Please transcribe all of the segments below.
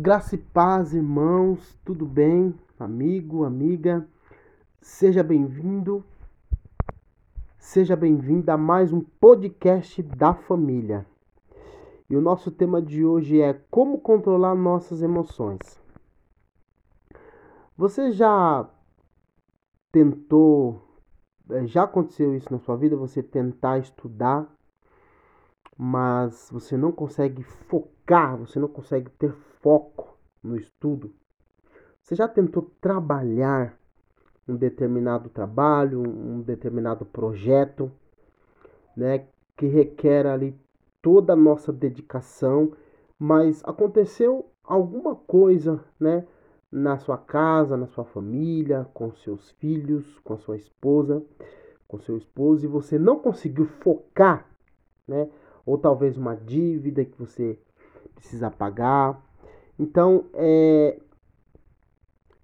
Graça e paz, irmãos, tudo bem? Amigo, amiga, seja bem-vindo, seja bem-vinda a mais um podcast da família. E o nosso tema de hoje é como controlar nossas emoções. Você já tentou, eh, já aconteceu isso na sua vida? Você tentar estudar mas você não consegue focar, você não consegue ter foco no estudo. Você já tentou trabalhar um determinado trabalho, um determinado projeto, né, que requer ali toda a nossa dedicação, mas aconteceu alguma coisa, né, na sua casa, na sua família, com seus filhos, com a sua esposa, com seu esposo e você não conseguiu focar, né? ou talvez uma dívida que você precisa pagar. Então, é,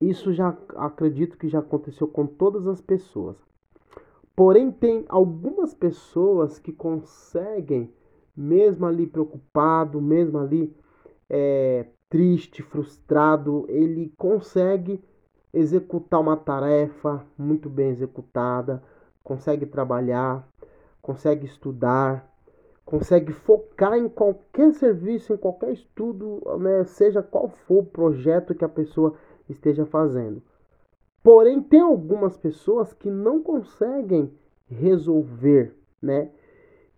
isso já acredito que já aconteceu com todas as pessoas. Porém, tem algumas pessoas que conseguem, mesmo ali preocupado, mesmo ali é, triste, frustrado, ele consegue executar uma tarefa muito bem executada, consegue trabalhar, consegue estudar, consegue focar em qualquer serviço, em qualquer estudo, né, seja qual for o projeto que a pessoa esteja fazendo. Porém, tem algumas pessoas que não conseguem resolver, né?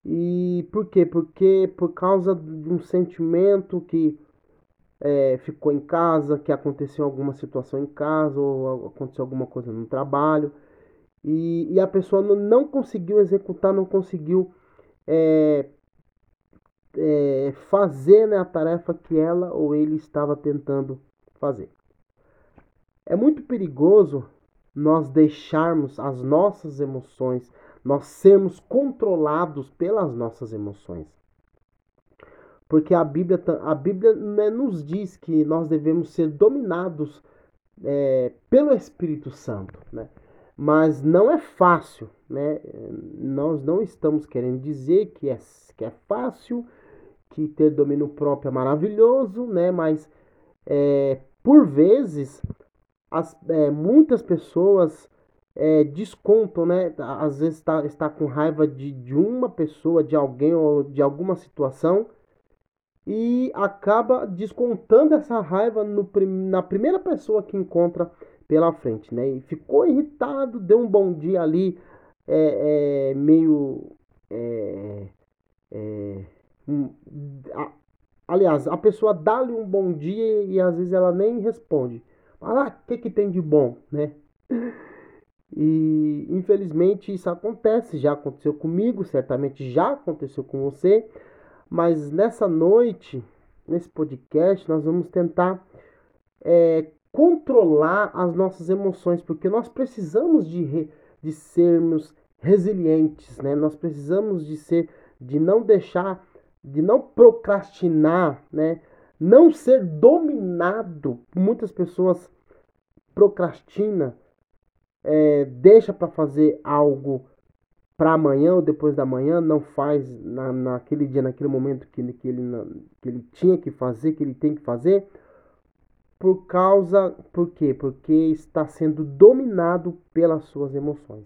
E por quê? Porque por causa de um sentimento que é, ficou em casa, que aconteceu alguma situação em casa, ou aconteceu alguma coisa no trabalho, e, e a pessoa não conseguiu executar, não conseguiu é, é, fazer né, a tarefa que ela ou ele estava tentando fazer. É muito perigoso nós deixarmos as nossas emoções, nós sermos controlados pelas nossas emoções. Porque a Bíblia, a Bíblia né, nos diz que nós devemos ser dominados é, pelo Espírito Santo. Né? Mas não é fácil. Né? Nós não estamos querendo dizer que é, que é fácil que ter domínio próprio é maravilhoso, né? Mas é, por vezes as, é, muitas pessoas é, descontam, né? Às vezes está, está com raiva de, de uma pessoa, de alguém ou de alguma situação e acaba descontando essa raiva no, na primeira pessoa que encontra pela frente, né? E ficou irritado, deu um bom dia ali, é, é meio é, é, aliás, a pessoa dá-lhe um bom dia e às vezes ela nem responde. Ah, o que, que tem de bom, né? E infelizmente isso acontece, já aconteceu comigo, certamente já aconteceu com você, mas nessa noite, nesse podcast, nós vamos tentar é, controlar as nossas emoções, porque nós precisamos de, re, de sermos resilientes, né? Nós precisamos de ser, de não deixar de não procrastinar, né? Não ser dominado. Muitas pessoas procrastina, é, deixa para fazer algo para amanhã ou depois da manhã, não faz na, naquele dia, naquele momento que, que, ele, que ele tinha que fazer, que ele tem que fazer, por causa, por quê? Porque está sendo dominado pelas suas emoções.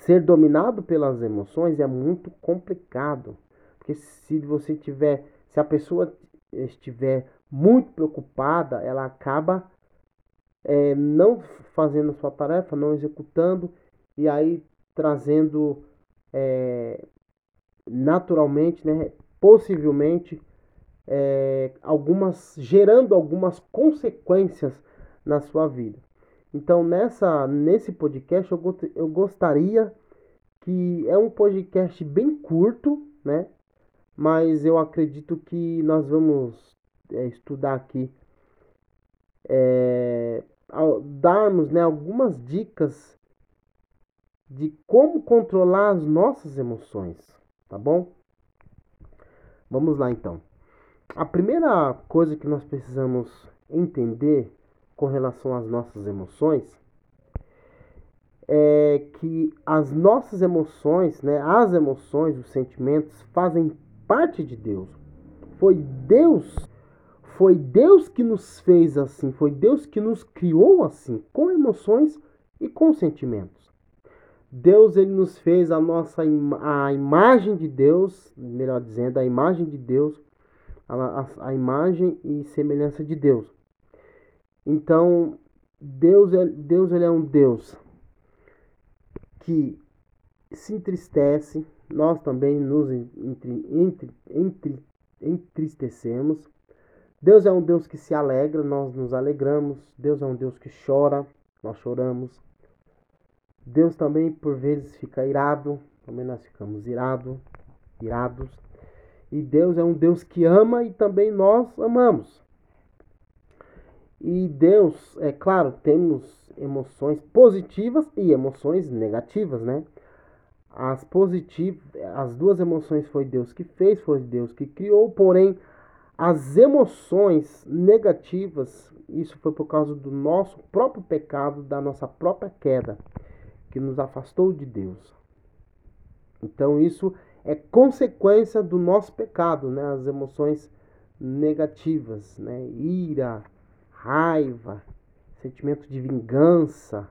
Ser dominado pelas emoções é muito complicado. Porque se você tiver, se a pessoa estiver muito preocupada, ela acaba é, não fazendo a sua tarefa, não executando, e aí trazendo é, naturalmente, né, possivelmente, é, algumas, gerando algumas consequências na sua vida. Então, nessa, nesse podcast, eu, eu gostaria que é um podcast bem curto, né? Mas eu acredito que nós vamos é, estudar aqui, é, darmos né, algumas dicas de como controlar as nossas emoções, tá bom? Vamos lá então. A primeira coisa que nós precisamos entender com relação às nossas emoções é que as nossas emoções, né, as emoções, os sentimentos fazem parte de Deus. Foi Deus, foi Deus que nos fez assim, foi Deus que nos criou assim, com emoções e com sentimentos. Deus ele nos fez a nossa a imagem de Deus, melhor dizendo, a imagem de Deus, a, a, a imagem e semelhança de Deus. Então, Deus é, Deus ele é um Deus que se entristece, nós também nos entre, entre, entre, entristecemos. Deus é um Deus que se alegra, nós nos alegramos. Deus é um Deus que chora, nós choramos. Deus também por vezes fica irado, também nós ficamos irado, irados. E Deus é um Deus que ama e também nós amamos. E Deus, é claro, temos emoções positivas e emoções negativas, né? As positivas, as duas emoções foi Deus que fez, foi Deus que criou, porém as emoções negativas, isso foi por causa do nosso próprio pecado, da nossa própria queda, que nos afastou de Deus. Então isso é consequência do nosso pecado, né? As emoções negativas, né? Ira, raiva, sentimento de vingança,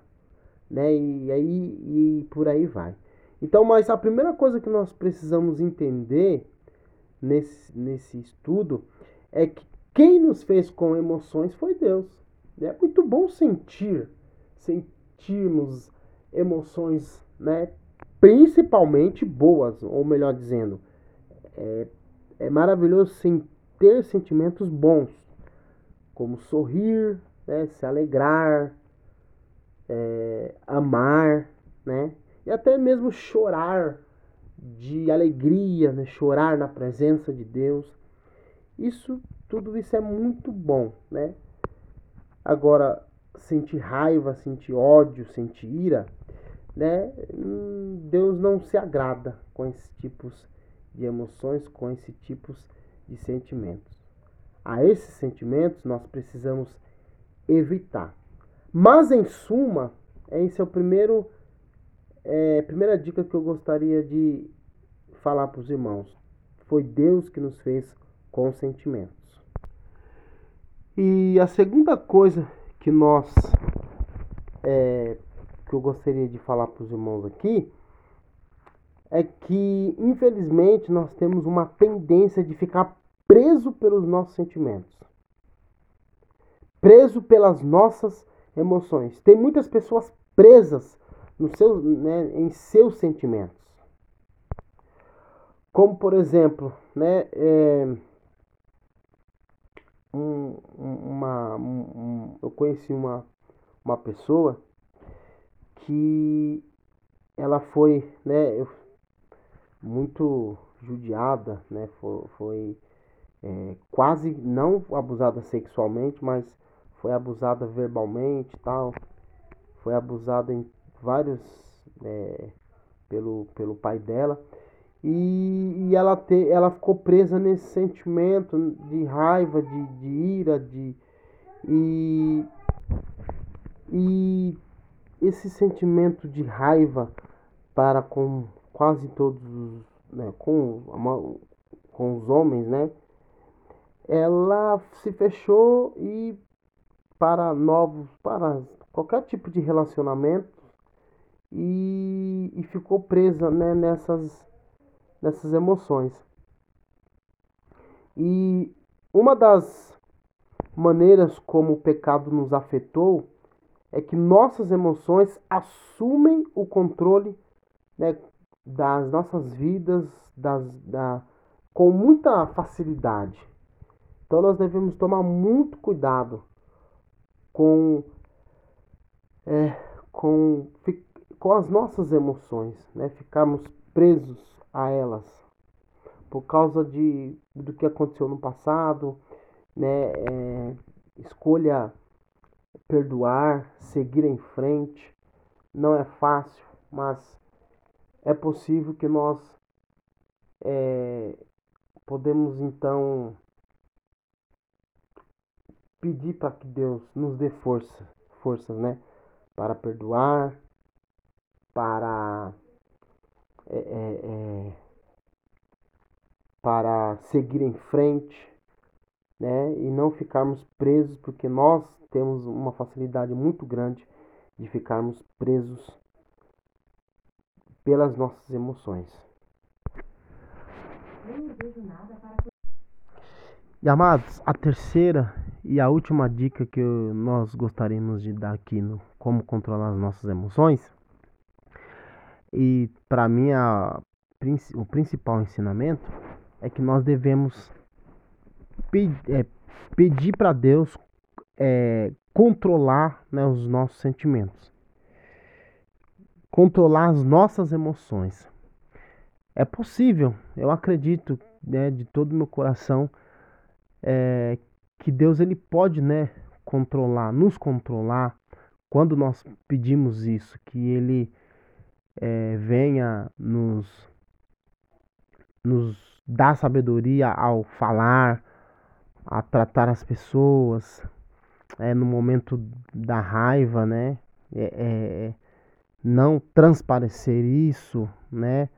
né? E aí e por aí vai. Então, mas a primeira coisa que nós precisamos entender nesse, nesse estudo é que quem nos fez com emoções foi Deus. É muito bom sentir, sentirmos emoções, né? Principalmente boas, ou melhor dizendo, é, é maravilhoso sim, ter sentimentos bons, como sorrir, né? se alegrar, é, amar, né? e até mesmo chorar de alegria, né? chorar na presença de Deus. Isso, tudo isso é muito bom, né? Agora, sentir raiva, sentir ódio, sentir ira, né? Deus não se agrada com esses tipos de emoções, com esses tipos de sentimentos. A esses sentimentos nós precisamos evitar. Mas em suma, esse é o primeiro é, primeira dica que eu gostaria de falar para os irmãos: foi Deus que nos fez com sentimentos. E a segunda coisa que nós é, que eu gostaria de falar para os irmãos aqui é que infelizmente nós temos uma tendência de ficar preso pelos nossos sentimentos, preso pelas nossas emoções. Tem muitas pessoas presas no seu, né, em seus sentimentos. Como, por exemplo, né, é, um, uma, um, eu conheci uma, uma pessoa que ela foi né, muito judiada, né, foi, foi é, quase não abusada sexualmente, mas foi abusada verbalmente tal, foi abusada em vários é, pelo, pelo pai dela. E, e ela, te, ela ficou presa nesse sentimento de raiva, de, de ira, de. E, e esse sentimento de raiva para com quase todos os. Né, com, com os homens, né? Ela se fechou e para novos, para qualquer tipo de relacionamento, e, e ficou presa né, nessas, nessas emoções. E uma das maneiras como o pecado nos afetou é que nossas emoções assumem o controle né, das nossas vidas das, da, com muita facilidade. Então nós devemos tomar muito cuidado com, é, com com as nossas emoções, né? Ficarmos presos a elas por causa de do que aconteceu no passado, né? É, escolha perdoar, seguir em frente. Não é fácil, mas é possível que nós é, podemos então pedir para que Deus nos dê força, forças, né, para perdoar, para é, é, é, para seguir em frente, né? E não ficarmos presos, porque nós temos uma facilidade muito grande de ficarmos presos pelas nossas emoções. E amados, a terceira e a última dica que nós gostaríamos de dar aqui no como controlar as nossas emoções, e para mim a, o principal ensinamento é que nós devemos é, pedir para Deus é, controlar né, os nossos sentimentos, controlar as nossas emoções. É possível, eu acredito né, de todo meu coração é, que Deus ele pode né, controlar, nos controlar quando nós pedimos isso, que Ele é, venha nos, nos dar sabedoria ao falar, a tratar as pessoas, é, no momento da raiva, né? É, é, não transparecer isso, né?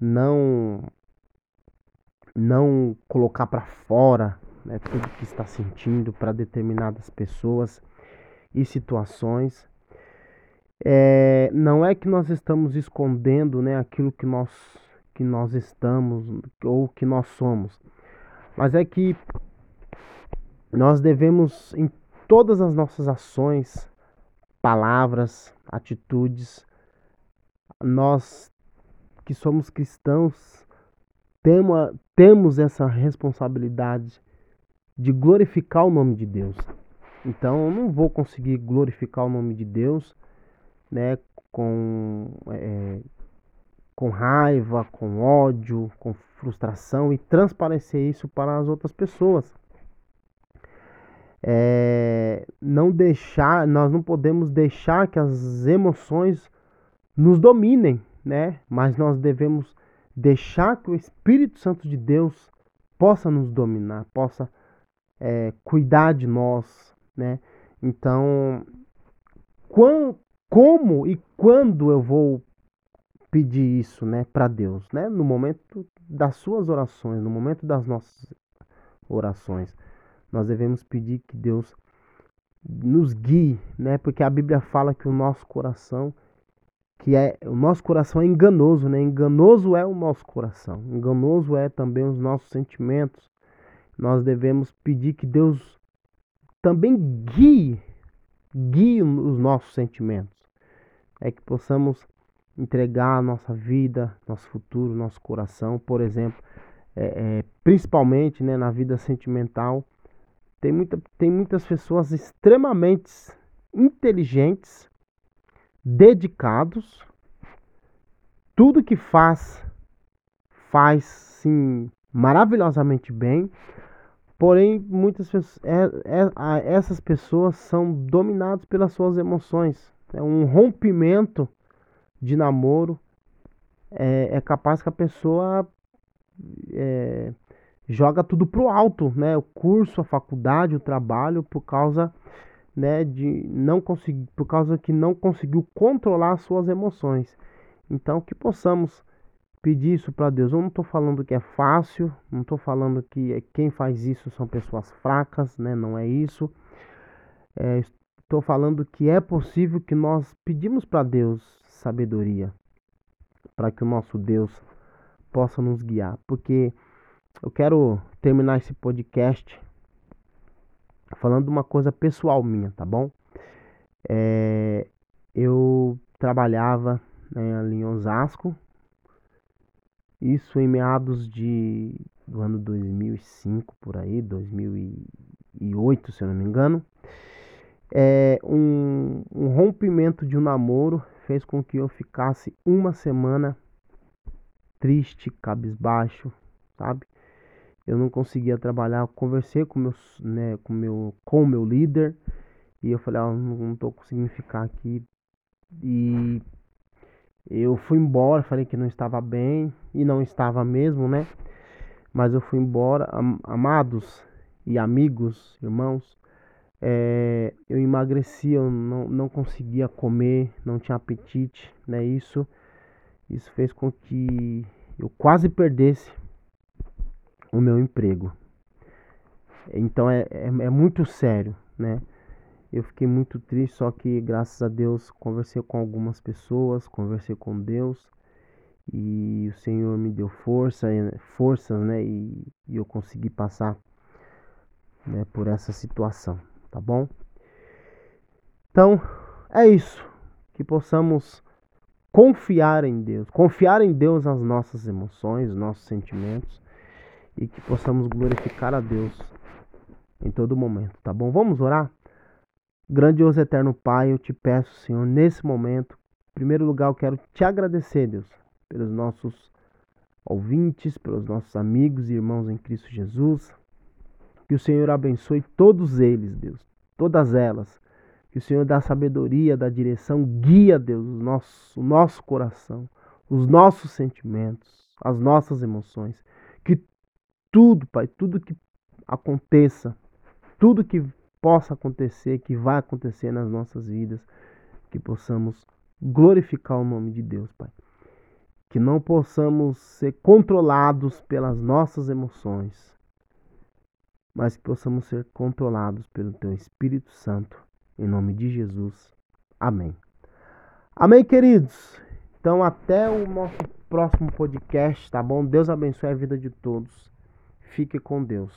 Não não colocar para fora né, tudo que está sentindo para determinadas pessoas e situações. É, não é que nós estamos escondendo né, aquilo que nós, que nós estamos ou que nós somos, mas é que nós devemos, em todas as nossas ações, palavras, atitudes, nós que somos cristãos, temos, temos essa responsabilidade de glorificar o nome de Deus. Então eu não vou conseguir glorificar o nome de Deus né, com, é, com raiva, com ódio, com frustração e transparecer isso para as outras pessoas é, não deixar, nós não podemos deixar que as emoções nos dominem, né? Mas nós devemos deixar que o Espírito Santo de Deus possa nos dominar, possa é, cuidar de nós, né? Então, quando, como e quando eu vou pedir isso, né, para Deus, né? No momento das suas orações, no momento das nossas orações nós devemos pedir que Deus nos guie, né? Porque a Bíblia fala que o nosso coração, que é o nosso coração é enganoso, né? Enganoso é o nosso coração, enganoso é também os nossos sentimentos. Nós devemos pedir que Deus também guie, guie os nossos sentimentos, é que possamos entregar a nossa vida, nosso futuro, nosso coração, por exemplo, é, é, principalmente né, na vida sentimental, tem, muita, tem muitas pessoas extremamente inteligentes, dedicados, tudo que faz, faz sim maravilhosamente bem, porém muitas é, é, essas pessoas são dominadas pelas suas emoções. É um rompimento de namoro é, é capaz que a pessoa é, joga tudo pro alto, né? O curso, a faculdade, o trabalho, por causa, né, de não conseguir, por causa que não conseguiu controlar as suas emoções. Então, que possamos pedir isso para Deus. Eu não estou falando que é fácil, não estou falando que quem faz isso são pessoas fracas, né? Não é isso. É, estou falando que é possível que nós pedimos para Deus sabedoria, para que o nosso Deus possa nos guiar, porque eu quero terminar esse podcast falando uma coisa pessoal minha, tá bom? É, eu trabalhava né, ali em Osasco, isso em meados de do ano 2005 por aí, 2008 se eu não me engano. É, um, um rompimento de um namoro fez com que eu ficasse uma semana triste, cabisbaixo, sabe? eu não conseguia trabalhar. Eu conversei com, meu né, com, meu, com meu líder e eu falei: ah, não, estou conseguindo ficar aqui. E eu fui embora, falei que não estava bem e não estava mesmo, né? Mas eu fui embora, amados e amigos, irmãos. É, eu emagreci, eu não, não conseguia comer, não tinha apetite, né? Isso, isso fez com que eu quase perdesse o meu emprego. Então é, é, é muito sério, né? Eu fiquei muito triste, só que graças a Deus conversei com algumas pessoas, conversei com Deus e o Senhor me deu força, forças, né? E, e eu consegui passar né, por essa situação, tá bom? Então é isso, que possamos confiar em Deus, confiar em Deus nas nossas emoções, nossos sentimentos e que possamos glorificar a Deus em todo momento, tá bom? Vamos orar? Grandioso eterno Pai, eu te peço, Senhor, nesse momento, em primeiro lugar, eu quero te agradecer, Deus, pelos nossos ouvintes, pelos nossos amigos e irmãos em Cristo Jesus. Que o Senhor abençoe todos eles, Deus, todas elas. Que o Senhor dá sabedoria, dá direção, guia, Deus, o nosso, o nosso coração, os nossos sentimentos, as nossas emoções. Que tudo, Pai, tudo que aconteça, tudo que possa acontecer, que vai acontecer nas nossas vidas, que possamos glorificar o nome de Deus, Pai. Que não possamos ser controlados pelas nossas emoções, mas que possamos ser controlados pelo Teu Espírito Santo, em nome de Jesus. Amém. Amém, queridos. Então, até o nosso próximo podcast, tá bom? Deus abençoe a vida de todos. Fique com Deus.